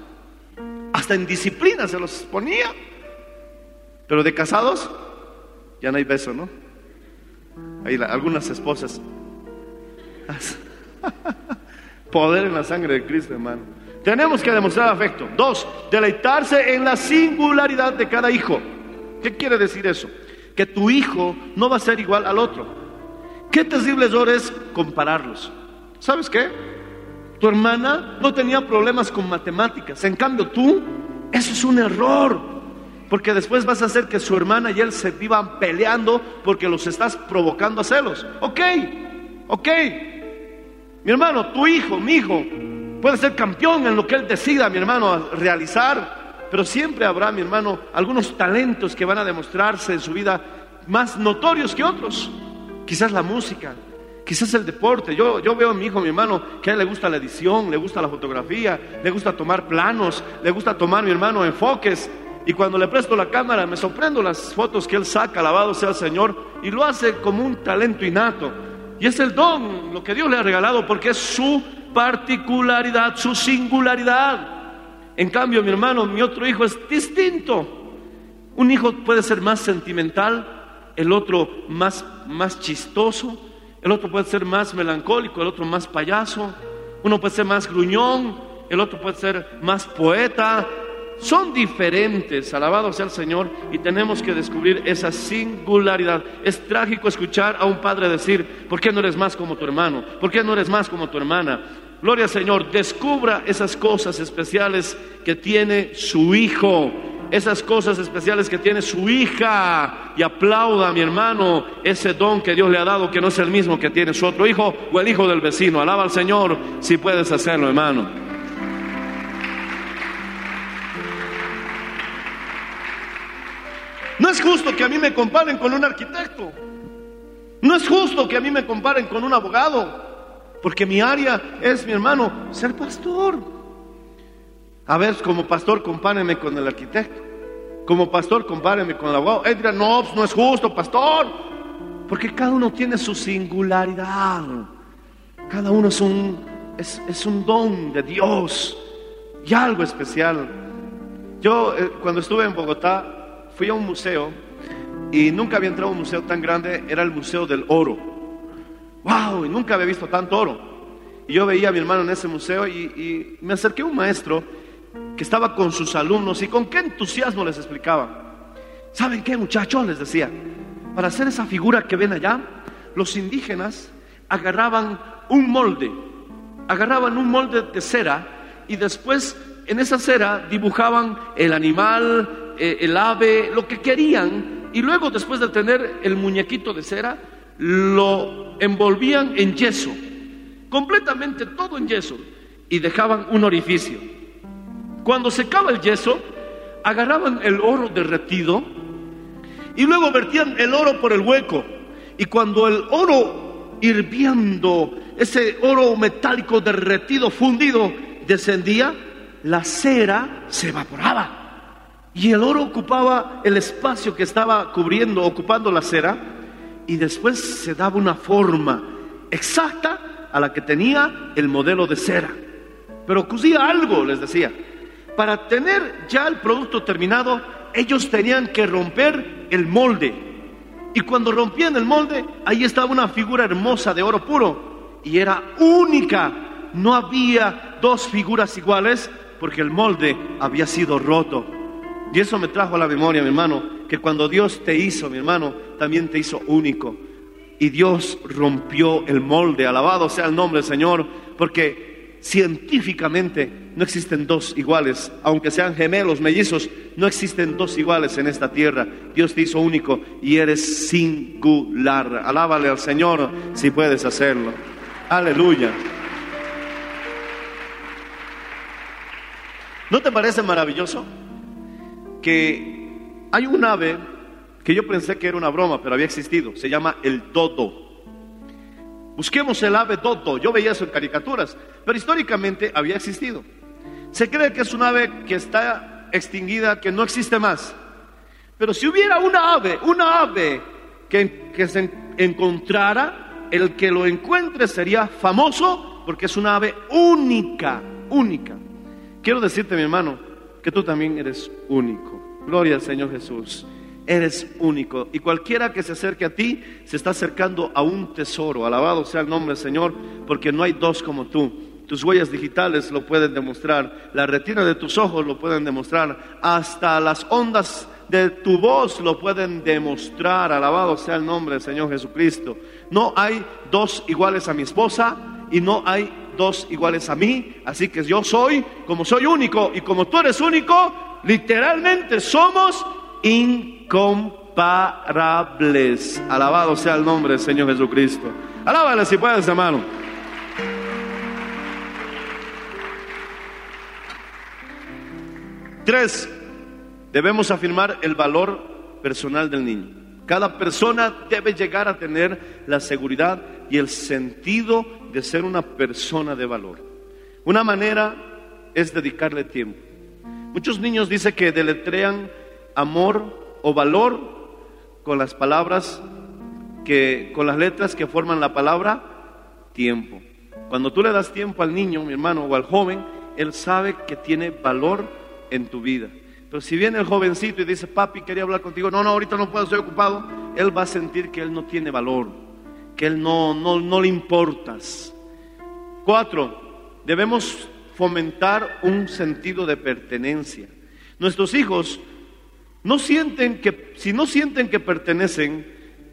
Hasta en disciplina se los ponía. Pero de casados, ya no hay beso, ¿no? Hay la- algunas esposas. *laughs* Poder en la sangre de Cristo, hermano. Tenemos que demostrar afecto. Dos, deleitarse en la singularidad de cada hijo. ¿Qué quiere decir eso? Que tu hijo no va a ser igual al otro. Qué terrible error es compararlos. ¿Sabes qué? Tu hermana no tenía problemas con matemáticas. En cambio tú, eso es un error. Porque después vas a hacer que su hermana y él se vivan peleando porque los estás provocando a celos. Ok, ok. Mi hermano, tu hijo, mi hijo, puede ser campeón en lo que él decida, mi hermano, realizar. Pero siempre habrá, mi hermano, algunos talentos que van a demostrarse en su vida más notorios que otros. Quizás la música, quizás el deporte. Yo, yo veo a mi hijo, mi hermano, que a él le gusta la edición, le gusta la fotografía, le gusta tomar planos, le gusta tomar, mi hermano, enfoques. Y cuando le presto la cámara, me sorprendo las fotos que él saca, alabado sea el Señor, y lo hace como un talento innato. Y es el don, lo que Dios le ha regalado, porque es su particularidad, su singularidad. En cambio, mi hermano, mi otro hijo es distinto. Un hijo puede ser más sentimental, el otro más, más chistoso, el otro puede ser más melancólico, el otro más payaso, uno puede ser más gruñón, el otro puede ser más poeta. Son diferentes, alabado sea el Señor, y tenemos que descubrir esa singularidad. Es trágico escuchar a un padre decir, ¿por qué no eres más como tu hermano? ¿Por qué no eres más como tu hermana? Gloria al Señor, descubra esas cosas especiales que tiene su hijo, esas cosas especiales que tiene su hija y aplauda, mi hermano, ese don que Dios le ha dado, que no es el mismo que tiene su otro hijo o el hijo del vecino. Alaba al Señor si puedes hacerlo, hermano. No es justo que a mí me comparen con un arquitecto. No es justo que a mí me comparen con un abogado. Porque mi área es, mi hermano, ser pastor. A ver, como pastor, compáreme con el arquitecto. Como pastor, compáreme con el abogado. Dirá, no, pues no es justo, pastor. Porque cada uno tiene su singularidad. Cada uno es un, es un don de Dios y algo especial. Yo, eh, cuando estuve en Bogotá, fui a un museo y nunca había entrado a un museo tan grande, era el Museo del Oro. ¡Wow! Y nunca había visto tanto oro. Y yo veía a mi hermano en ese museo y, me acerqué a un maestro que estaba con sus alumnos y con qué entusiasmo les explicaba. ¿Saben qué, muchachos? Les decía. Para hacer esa figura que ven allá, los indígenas agarraban un molde, agarraban un molde de cera y después en esa cera dibujaban el animal, eh, el ave, lo que querían y luego después de tener el muñequito de cera, lo envolvían en yeso, completamente todo en yeso y dejaban un orificio. Cuando secaba el yeso, agarraban el oro derretido y luego vertían el oro por el hueco. Y cuando el oro hirviendo, ese oro metálico derretido, fundido, descendía, la cera se evaporaba. Y el oro ocupaba el espacio que estaba cubriendo, ocupando la cera, y después se daba una forma exacta a la que tenía el modelo de cera. Pero ocurría algo, les decía. Para tener ya el producto terminado, ellos tenían que romper el molde. Y cuando rompían el molde, ahí estaba una figura hermosa de oro puro. Y era única. No había dos figuras iguales porque el molde había sido roto. Y eso me trajo a la memoria, mi hermano, que cuando Dios te hizo, mi hermano, también te hizo único. Y Dios rompió el molde, alabado sea el nombre del Señor, porque científicamente no existen dos iguales, aunque sean gemelos, mellizos, no existen dos iguales en esta tierra. Dios te hizo único y eres singular. Alábale al Señor si puedes hacerlo. Aleluya. ¿No te parece maravilloso que hay un ave que yo pensé que era una broma, pero había existido? Se llama el dodo. Busquemos el ave dodo. Yo veía eso en caricaturas, pero históricamente había existido. Se cree que es un ave que está extinguida, que no existe más. Pero si hubiera una ave, una ave que, que se encontrara, el que lo encuentre sería famoso porque es una ave única, única. Quiero decirte, mi hermano, que tú también eres único. Gloria al Señor Jesús. Eres único. Y cualquiera que se acerque a ti se está acercando a un tesoro. Alabado sea el nombre del Señor, porque no hay dos como tú. Tus huellas digitales lo pueden demostrar, la retina de tus ojos lo pueden demostrar, hasta las ondas de tu voz lo pueden demostrar. Alabado sea el nombre del Señor Jesucristo. No hay dos iguales a mi esposa y no hay dos iguales a mí. Así que yo soy, como soy único y como tú eres único, literalmente somos incomparables. Alabado sea el nombre del Señor Jesucristo. Alábale si puedes, hermano. Tres, debemos afirmar el valor personal del niño. Cada persona debe llegar a tener la seguridad y el sentido de ser una persona de valor. Una manera es dedicarle tiempo. Muchos niños dicen que deletrean amor o valor con las palabras que con las letras que forman la palabra tiempo. Cuando tú le das tiempo al niño, mi hermano, o al joven, él sabe que tiene valor en tu vida. Pero si viene el jovencito y dice, papi, quería hablar contigo, no, no, ahorita no puedo, estoy ocupado, él va a sentir que él no tiene valor, que él no, no, no le importas. Cuatro, debemos fomentar un sentido de pertenencia. Nuestros hijos no sienten que, si no sienten que pertenecen,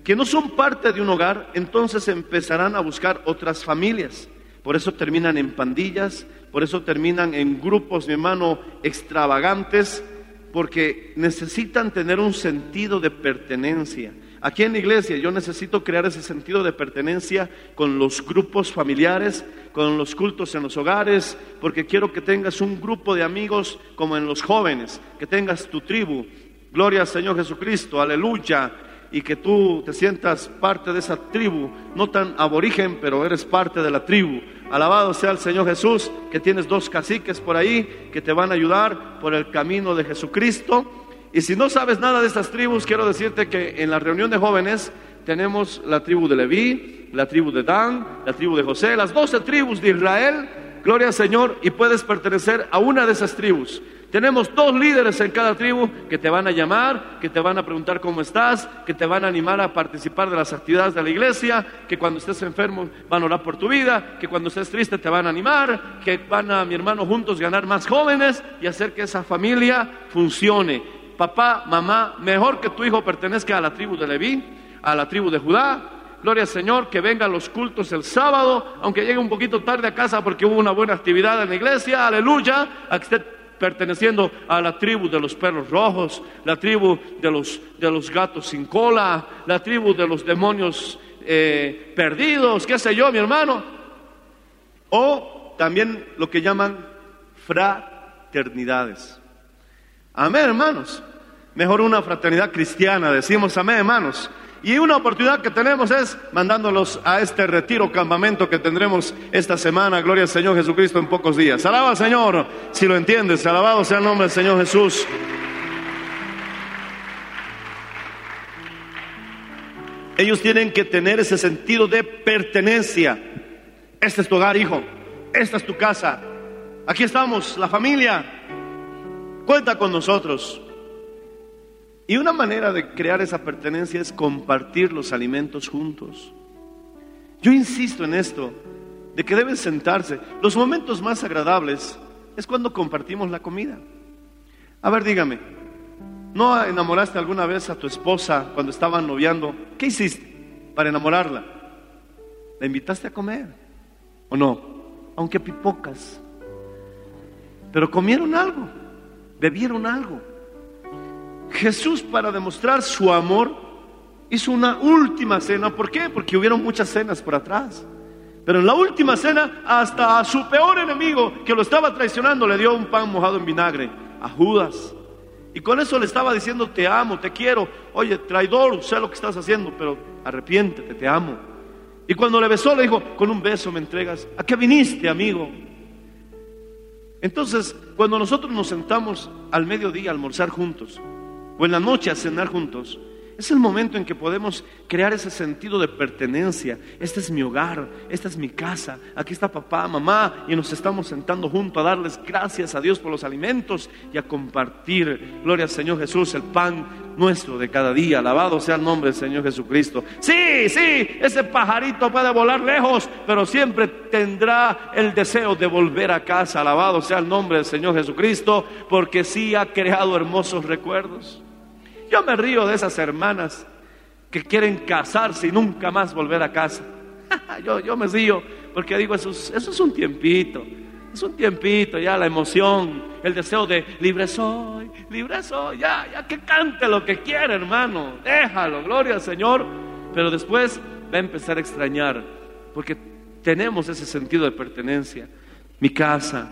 que no son parte de un hogar, entonces empezarán a buscar otras familias. Por eso terminan en pandillas, por eso terminan en grupos, mi hermano, extravagantes, porque necesitan tener un sentido de pertenencia. Aquí en la iglesia yo necesito crear ese sentido de pertenencia con los grupos familiares, con los cultos en los hogares, porque quiero que tengas un grupo de amigos como en los jóvenes, que tengas tu tribu. Gloria al Señor Jesucristo, aleluya y que tú te sientas parte de esa tribu, no tan aborigen, pero eres parte de la tribu. Alabado sea el Señor Jesús, que tienes dos caciques por ahí que te van a ayudar por el camino de Jesucristo. Y si no sabes nada de estas tribus, quiero decirte que en la reunión de jóvenes tenemos la tribu de Leví, la tribu de Dan, la tribu de José, las doce tribus de Israel. Gloria al Señor y puedes pertenecer a una de esas tribus. Tenemos dos líderes en cada tribu que te van a llamar, que te van a preguntar cómo estás, que te van a animar a participar de las actividades de la iglesia, que cuando estés enfermo van a orar por tu vida, que cuando estés triste te van a animar, que van a, mi hermano, juntos ganar más jóvenes y hacer que esa familia funcione. Papá, mamá, mejor que tu hijo pertenezca a la tribu de Leví, a la tribu de Judá, Gloria al Señor, que vengan los cultos el sábado, aunque llegue un poquito tarde a casa porque hubo una buena actividad en la iglesia, aleluya, a que esté perteneciendo a la tribu de los perros rojos, la tribu de los, de los gatos sin cola, la tribu de los demonios eh, perdidos, qué sé yo, mi hermano. O también lo que llaman fraternidades. Amén, hermanos. Mejor una fraternidad cristiana, decimos amén, hermanos. Y una oportunidad que tenemos es mandándolos a este retiro campamento que tendremos esta semana. Gloria al Señor Jesucristo en pocos días. Alaba al Señor, si lo entiendes. Alabado sea el nombre del Señor Jesús. Ellos tienen que tener ese sentido de pertenencia. Este es tu hogar, hijo. Esta es tu casa. Aquí estamos, la familia. Cuenta con nosotros. Y una manera de crear esa pertenencia es compartir los alimentos juntos. Yo insisto en esto, de que deben sentarse. Los momentos más agradables es cuando compartimos la comida. A ver, dígame, ¿no enamoraste alguna vez a tu esposa cuando estaban noviando? ¿Qué hiciste para enamorarla? ¿La invitaste a comer? ¿O no? Aunque pipocas. Pero comieron algo, bebieron algo. Jesús para demostrar su amor hizo una última cena. ¿Por qué? Porque hubieron muchas cenas por atrás. Pero en la última cena, hasta a su peor enemigo que lo estaba traicionando, le dio un pan mojado en vinagre, a Judas. Y con eso le estaba diciendo, te amo, te quiero. Oye, traidor, sé lo que estás haciendo, pero arrepiéntete, te amo. Y cuando le besó, le dijo, con un beso me entregas. ¿A qué viniste, amigo? Entonces, cuando nosotros nos sentamos al mediodía a almorzar juntos, o en la noche a cenar juntos, es el momento en que podemos crear ese sentido de pertenencia. Este es mi hogar, esta es mi casa, aquí está papá, mamá, y nos estamos sentando juntos a darles gracias a Dios por los alimentos y a compartir, gloria al Señor Jesús, el pan nuestro de cada día. Alabado sea el nombre del Señor Jesucristo. Sí, sí, ese pajarito puede volar lejos, pero siempre tendrá el deseo de volver a casa. Alabado sea el nombre del Señor Jesucristo, porque sí ha creado hermosos recuerdos. Yo me río de esas hermanas que quieren casarse y nunca más volver a casa. *laughs* yo, yo me río porque digo, eso es, eso es un tiempito. Es un tiempito, ya la emoción, el deseo de libre soy, libre soy, ya, ya que cante lo que quiera, hermano. Déjalo, gloria al Señor. Pero después va a empezar a extrañar, porque tenemos ese sentido de pertenencia. Mi casa,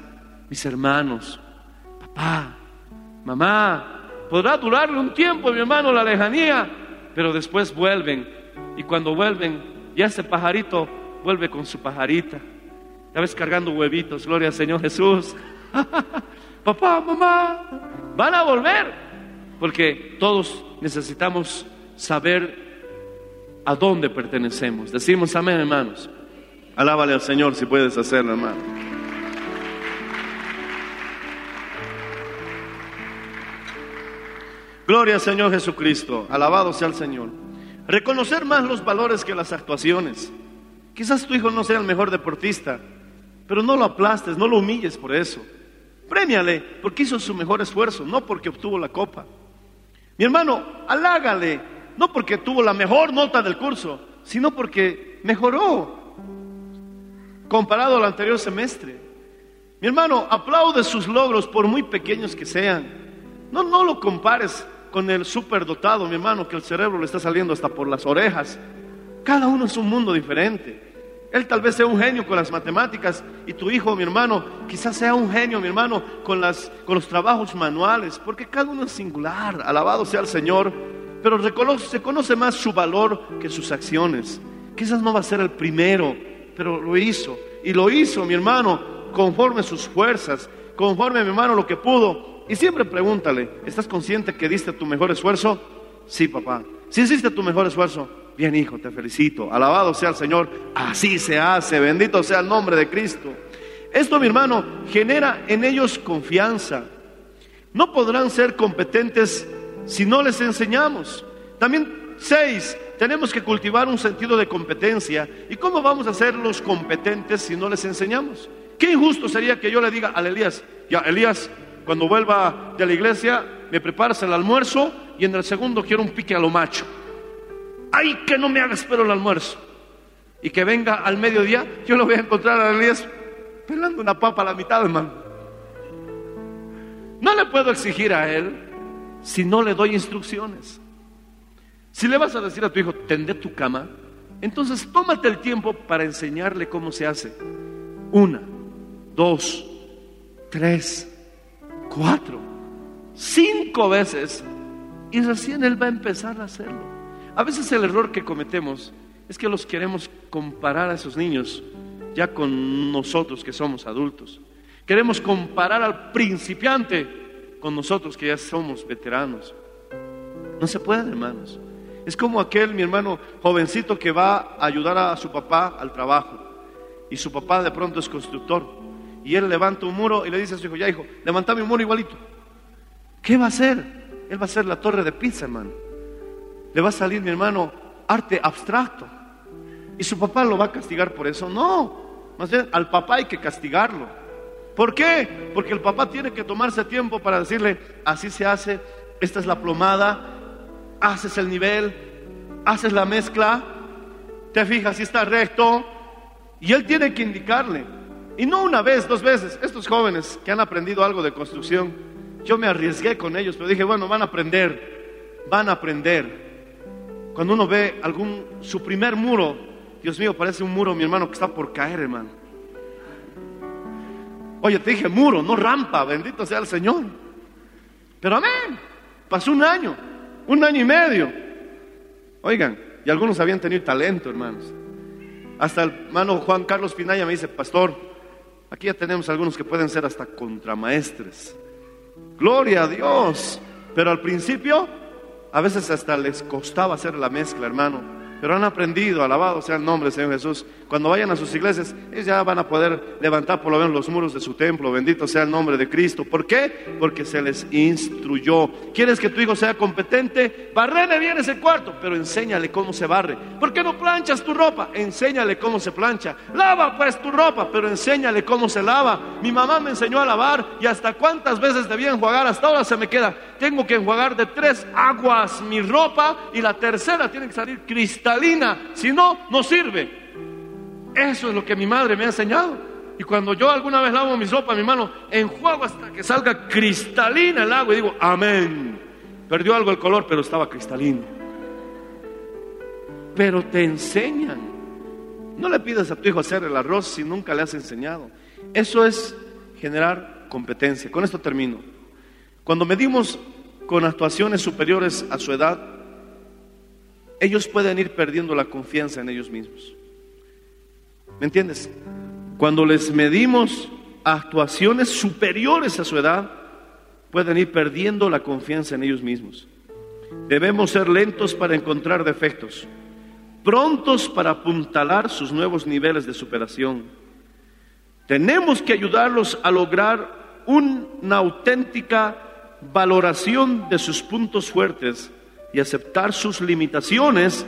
mis hermanos, papá, mamá, Podrá durarle un tiempo, mi hermano, la lejanía, pero después vuelven. Y cuando vuelven, ya ese pajarito vuelve con su pajarita. Ya ves cargando huevitos, gloria al Señor Jesús. *laughs* Papá, mamá, van a volver. Porque todos necesitamos saber a dónde pertenecemos. Decimos amén, hermanos. Alábale al Señor si puedes hacerlo, hermano. Gloria al Señor Jesucristo, alabado sea el Señor. Reconocer más los valores que las actuaciones. Quizás tu hijo no sea el mejor deportista, pero no lo aplastes, no lo humilles por eso. Premiale porque hizo su mejor esfuerzo, no porque obtuvo la copa. Mi hermano, halágale, no porque tuvo la mejor nota del curso, sino porque mejoró comparado al anterior semestre. Mi hermano, aplaude sus logros por muy pequeños que sean. No, no lo compares con el superdotado, mi hermano, que el cerebro le está saliendo hasta por las orejas. Cada uno es un mundo diferente. Él tal vez sea un genio con las matemáticas y tu hijo, mi hermano, quizás sea un genio, mi hermano, con, las, con los trabajos manuales, porque cada uno es singular, alabado sea el Señor, pero reconoce, se conoce más su valor que sus acciones. Quizás no va a ser el primero, pero lo hizo. Y lo hizo, mi hermano, conforme sus fuerzas, conforme, mi hermano, lo que pudo. Y siempre pregúntale, ¿estás consciente que diste tu mejor esfuerzo? Sí, papá. Si hiciste tu mejor esfuerzo, bien hijo, te felicito. Alabado sea el Señor. Así se hace. Bendito sea el nombre de Cristo. Esto, mi hermano, genera en ellos confianza. No podrán ser competentes si no les enseñamos. También, seis, tenemos que cultivar un sentido de competencia. ¿Y cómo vamos a ser los competentes si no les enseñamos? Qué injusto sería que yo le diga a Elías, ya, Elías, cuando vuelva de la iglesia, me preparas el almuerzo y en el segundo quiero un pique a lo macho. Ay, que no me hagas pero el almuerzo. Y que venga al mediodía, yo lo voy a encontrar a Elías pelando una papa a la mitad, hermano. No le puedo exigir a él si no le doy instrucciones. Si le vas a decir a tu hijo, tende tu cama, entonces tómate el tiempo para enseñarle cómo se hace. Una, dos, tres, cuatro. cinco veces y recién él va a empezar a hacerlo. A veces el error que cometemos es que los queremos comparar a esos niños ya con nosotros que somos adultos. Queremos comparar al principiante con nosotros que ya somos veteranos. No se puede, hermanos. Es como aquel, mi hermano, jovencito que va a ayudar a su papá al trabajo. Y su papá de pronto es constructor. Y él levanta un muro y le dice a su hijo, ya hijo, levantame un muro igualito. ¿Qué va a hacer? Él va a hacer la torre de pizza, hermano. Le va a salir, mi hermano, arte abstracto. ¿Y su papá lo va a castigar por eso? No. Más al papá hay que castigarlo. ¿Por qué? Porque el papá tiene que tomarse tiempo para decirle, así se hace, esta es la plomada, haces el nivel, haces la mezcla, te fijas si está recto, y él tiene que indicarle. Y no una vez, dos veces. Estos jóvenes que han aprendido algo de construcción, yo me arriesgué con ellos, pero dije, bueno, van a aprender, van a aprender. Cuando uno ve algún, su primer muro, Dios mío, parece un muro, mi hermano, que está por caer, hermano. Oye, te dije muro, no rampa, bendito sea el Señor. Pero amén, pasó un año, un año y medio. Oigan, y algunos habían tenido talento, hermanos. Hasta el hermano Juan Carlos Pinaya me dice, pastor, aquí ya tenemos algunos que pueden ser hasta contramaestres. Gloria a Dios. Pero al principio, a veces hasta les costaba hacer la mezcla, hermano pero han aprendido, alabado sea el nombre del Señor Jesús. Cuando vayan a sus iglesias, ellos ya van a poder levantar por lo menos los muros de su templo, bendito sea el nombre de Cristo. ¿Por qué? Porque se les instruyó. ¿Quieres que tu hijo sea competente? Barrele bien ese cuarto, pero enséñale cómo se barre. ¿Por qué no planchas tu ropa? Enséñale cómo se plancha. Lava pues tu ropa, pero enséñale cómo se lava. Mi mamá me enseñó a lavar y hasta cuántas veces debía enjuagar, hasta ahora se me queda. Tengo que enjuagar de tres aguas mi ropa y la tercera tiene que salir cristal si no, no sirve. Eso es lo que mi madre me ha enseñado. Y cuando yo alguna vez lavo mi sopa, mi mano, enjuago hasta que salga cristalina el agua y digo, amén. Perdió algo el color, pero estaba cristalino. Pero te enseñan. No le pidas a tu hijo hacer el arroz si nunca le has enseñado. Eso es generar competencia. Con esto termino. Cuando medimos con actuaciones superiores a su edad, ellos pueden ir perdiendo la confianza en ellos mismos. ¿Me entiendes? Cuando les medimos actuaciones superiores a su edad, pueden ir perdiendo la confianza en ellos mismos. Debemos ser lentos para encontrar defectos, prontos para apuntalar sus nuevos niveles de superación. Tenemos que ayudarlos a lograr una auténtica valoración de sus puntos fuertes y aceptar sus limitaciones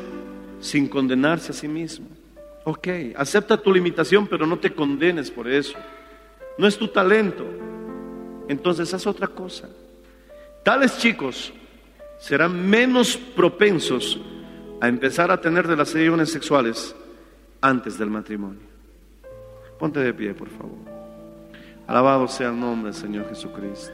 sin condenarse a sí mismo. Ok, acepta tu limitación, pero no te condenes por eso. No es tu talento. Entonces haz otra cosa. Tales chicos serán menos propensos a empezar a tener relaciones sexuales antes del matrimonio. Ponte de pie, por favor. Alabado sea el nombre del Señor Jesucristo.